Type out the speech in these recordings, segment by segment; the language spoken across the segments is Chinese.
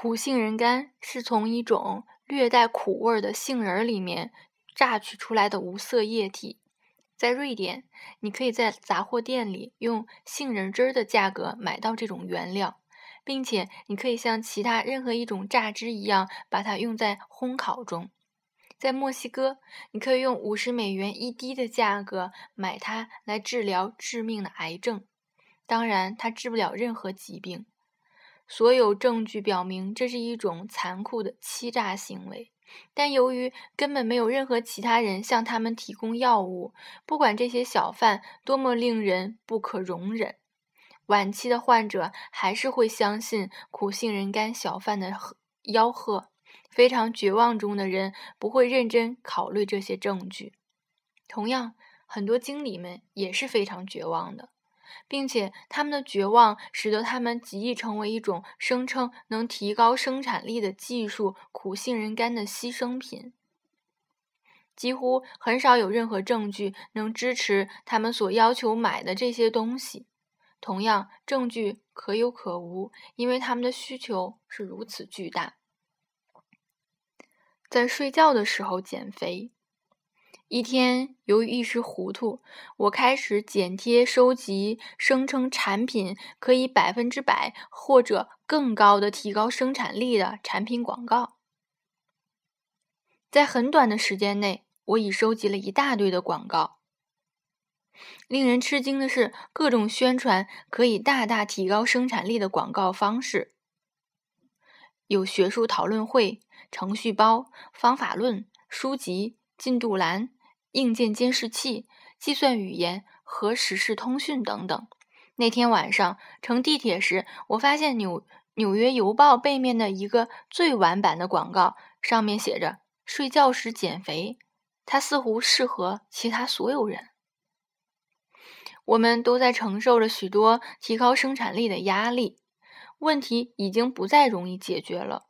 苦杏仁苷是从一种略带苦味的杏仁里面榨取出来的无色液体。在瑞典，你可以在杂货店里用杏仁汁儿的价格买到这种原料，并且你可以像其他任何一种榨汁一样把它用在烘烤中。在墨西哥，你可以用五十美元一滴的价格买它来治疗致命的癌症。当然，它治不了任何疾病。所有证据表明，这是一种残酷的欺诈行为。但由于根本没有任何其他人向他们提供药物，不管这些小贩多么令人不可容忍，晚期的患者还是会相信苦杏仁干小贩的吆喝。非常绝望中的人不会认真考虑这些证据。同样，很多经理们也是非常绝望的。并且他们的绝望使得他们极易成为一种声称能提高生产力的技术——苦杏仁苷的牺牲品。几乎很少有任何证据能支持他们所要求买的这些东西。同样，证据可有可无，因为他们的需求是如此巨大。在睡觉的时候减肥。一天，由于一时糊涂，我开始剪贴收集声称产品可以百分之百或者更高的提高生产力的产品广告。在很短的时间内，我已收集了一大堆的广告。令人吃惊的是，各种宣传可以大大提高生产力的广告方式，有学术讨论会、程序包、方法论、书籍、进度栏。硬件监视器、计算语言和实时通讯等等。那天晚上乘地铁时，我发现纽纽约邮报背面的一个最晚版的广告，上面写着“睡觉时减肥”。它似乎适合其他所有人。我们都在承受着许多提高生产力的压力。问题已经不再容易解决了。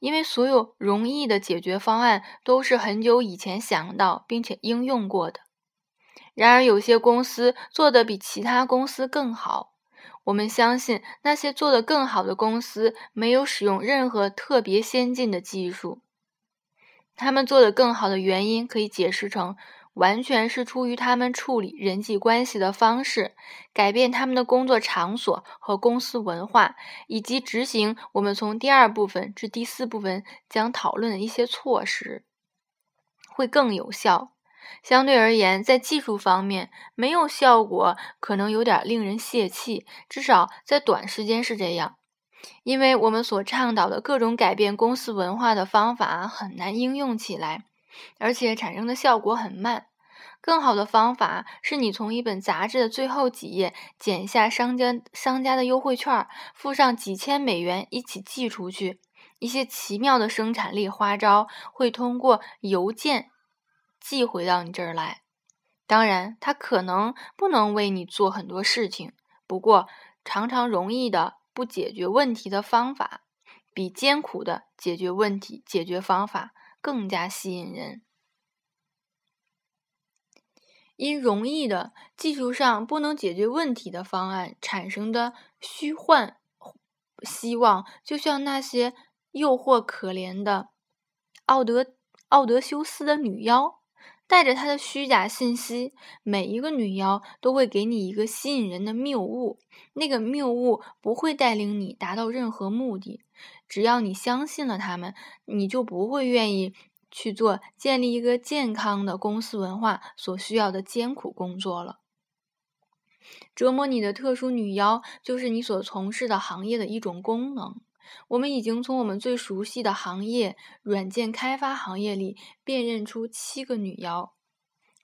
因为所有容易的解决方案都是很久以前想到并且应用过的。然而，有些公司做的比其他公司更好。我们相信那些做得更好的公司没有使用任何特别先进的技术。他们做得更好的原因可以解释成。完全是出于他们处理人际关系的方式，改变他们的工作场所和公司文化，以及执行我们从第二部分至第四部分将讨论的一些措施，会更有效。相对而言，在技术方面没有效果，可能有点令人泄气，至少在短时间是这样，因为我们所倡导的各种改变公司文化的方法很难应用起来。而且产生的效果很慢。更好的方法是你从一本杂志的最后几页剪下商家商家的优惠券，附上几千美元一起寄出去。一些奇妙的生产力花招会通过邮件寄回到你这儿来。当然，它可能不能为你做很多事情。不过，常常容易的不解决问题的方法，比艰苦的解决问题解决方法。更加吸引人。因容易的技术上不能解决问题的方案产生的虚幻希望，就像那些诱惑可怜的奥德奥德修斯的女妖，带着她的虚假信息。每一个女妖都会给你一个吸引人的谬误，那个谬误不会带领你达到任何目的。只要你相信了他们，你就不会愿意去做建立一个健康的公司文化所需要的艰苦工作了。折磨你的特殊女妖就是你所从事的行业的一种功能。我们已经从我们最熟悉的行业——软件开发行业里辨认出七个女妖。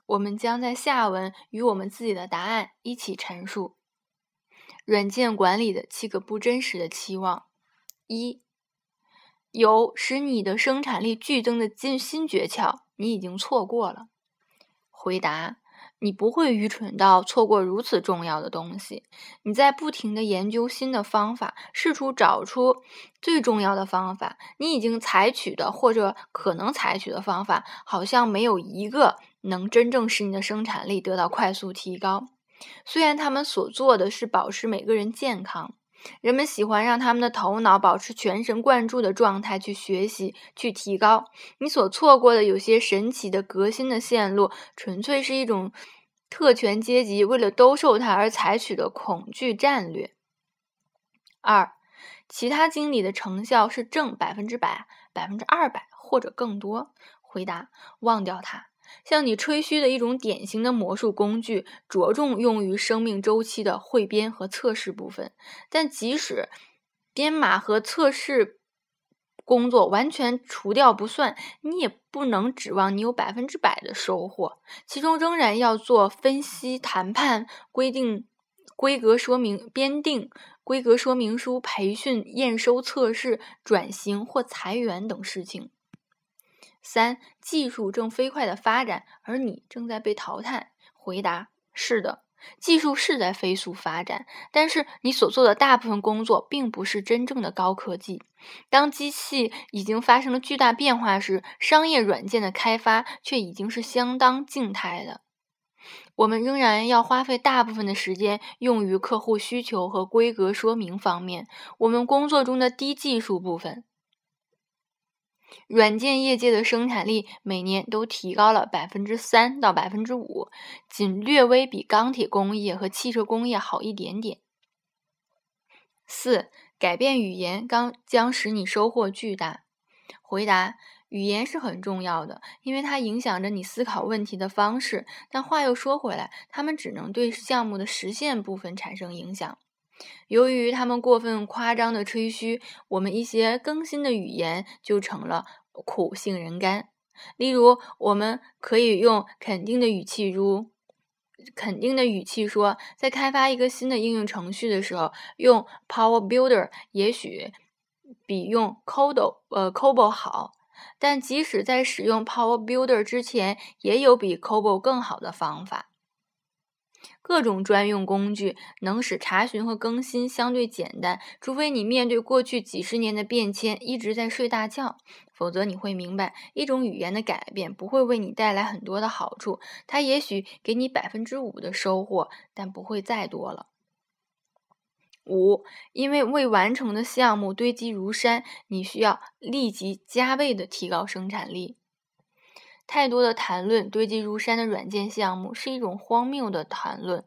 我们将在下文与我们自己的答案一起陈述。软件管理的七个不真实的期望：一。有使你的生产力剧增的新新诀窍，你已经错过了。回答：你不会愚蠢到错过如此重要的东西。你在不停的研究新的方法，试图找出最重要的方法。你已经采取的或者可能采取的方法，好像没有一个能真正使你的生产力得到快速提高。虽然他们所做的是保持每个人健康。人们喜欢让他们的头脑保持全神贯注的状态去学习、去提高。你所错过的有些神奇的革新的线路，纯粹是一种特权阶级为了兜售它而采取的恐惧战略。二，其他经理的成效是正百分之百、百分之二百或者更多。回答：忘掉它。向你吹嘘的一种典型的魔术工具，着重用于生命周期的汇编和测试部分。但即使编码和测试工作完全除掉不算，你也不能指望你有百分之百的收获。其中仍然要做分析、谈判、规定规格说明、编定规格说明书、培训、验收、测试、转型或裁员等事情。三，技术正飞快的发展，而你正在被淘汰。回答：是的，技术是在飞速发展，但是你所做的大部分工作并不是真正的高科技。当机器已经发生了巨大变化时，商业软件的开发却已经是相当静态的。我们仍然要花费大部分的时间用于客户需求和规格说明方面，我们工作中的低技术部分。软件业界的生产力每年都提高了百分之三到百分之五，仅略微比钢铁工业和汽车工业好一点点。四，改变语言刚将使你收获巨大。回答：语言是很重要的，因为它影响着你思考问题的方式。但话又说回来，它们只能对项目的实现部分产生影响。由于他们过分夸张的吹嘘，我们一些更新的语言就成了苦杏仁干。例如，我们可以用肯定的语气如肯定的语气说，在开发一个新的应用程序的时候，用 Power Builder 也许比用 Cobol 呃 Cobol 好。但即使在使用 Power Builder 之前，也有比 Cobol 更好的方法。各种专用工具能使查询和更新相对简单，除非你面对过去几十年的变迁一直在睡大觉，否则你会明白，一种语言的改变不会为你带来很多的好处，它也许给你百分之五的收获，但不会再多了。五，因为未完成的项目堆积如山，你需要立即加倍的提高生产力。太多的谈论堆积如山的软件项目是一种荒谬的谈论。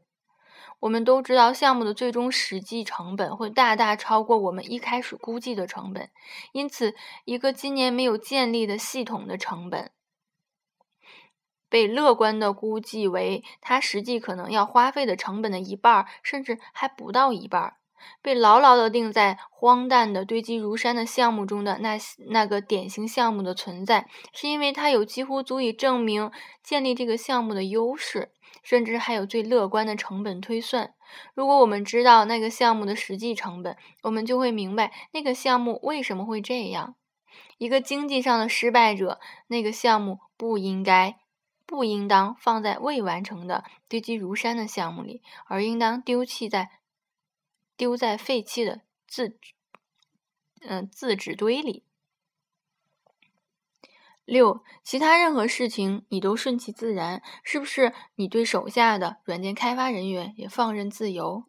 我们都知道，项目的最终实际成本会大大超过我们一开始估计的成本。因此，一个今年没有建立的系统的成本，被乐观的估计为它实际可能要花费的成本的一半，甚至还不到一半。被牢牢地定在荒诞的堆积如山的项目中的那那个典型项目的存在，是因为它有几乎足以证明建立这个项目的优势，甚至还有最乐观的成本推算。如果我们知道那个项目的实际成本，我们就会明白那个项目为什么会这样。一个经济上的失败者，那个项目不应该、不应当放在未完成的堆积如山的项目里，而应当丢弃在。丢在废弃的自，嗯，自纸堆里。六，其他任何事情你都顺其自然，是不是？你对手下的软件开发人员也放任自由？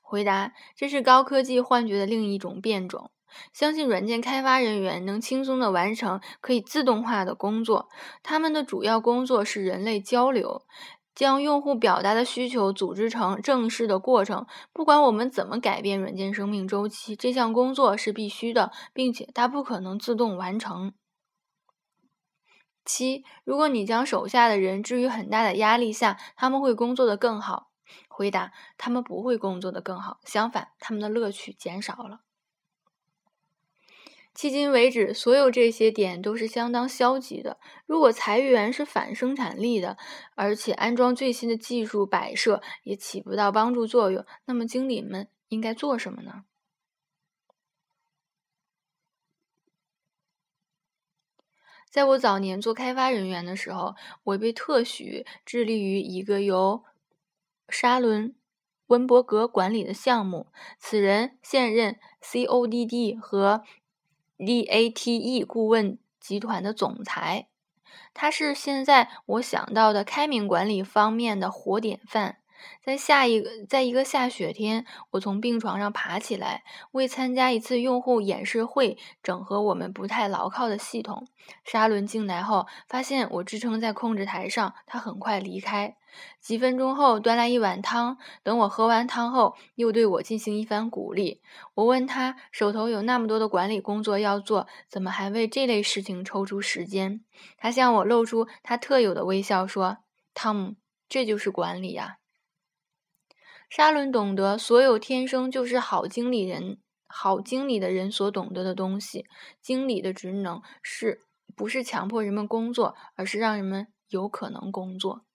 回答：这是高科技幻觉的另一种变种。相信软件开发人员能轻松的完成可以自动化的工作，他们的主要工作是人类交流。将用户表达的需求组织成正式的过程。不管我们怎么改变软件生命周期，这项工作是必须的，并且它不可能自动完成。七，如果你将手下的人置于很大的压力下，他们会工作的更好。回答：他们不会工作的更好，相反，他们的乐趣减少了。迄今为止，所有这些点都是相当消极的。如果裁员是反生产力的，而且安装最新的技术摆设也起不到帮助作用，那么经理们应该做什么呢？在我早年做开发人员的时候，我被特许致力于一个由沙伦·温伯格管理的项目。此人现任 CODD 和。DATE 顾问集团的总裁，他是现在我想到的开明管理方面的活典范。在下一个，在一个下雪天，我从病床上爬起来，为参加一次用户演示会，整合我们不太牢靠的系统。沙伦进来后，发现我支撑在控制台上，他很快离开。几分钟后，端来一碗汤。等我喝完汤后，又对我进行一番鼓励。我问他，手头有那么多的管理工作要做，怎么还为这类事情抽出时间？他向我露出他特有的微笑，说：“汤姆，这就是管理呀。”沙伦懂得所有天生就是好经理人、好经理的人所懂得的东西。经理的职能是不是强迫人们工作，而是让人们有可能工作。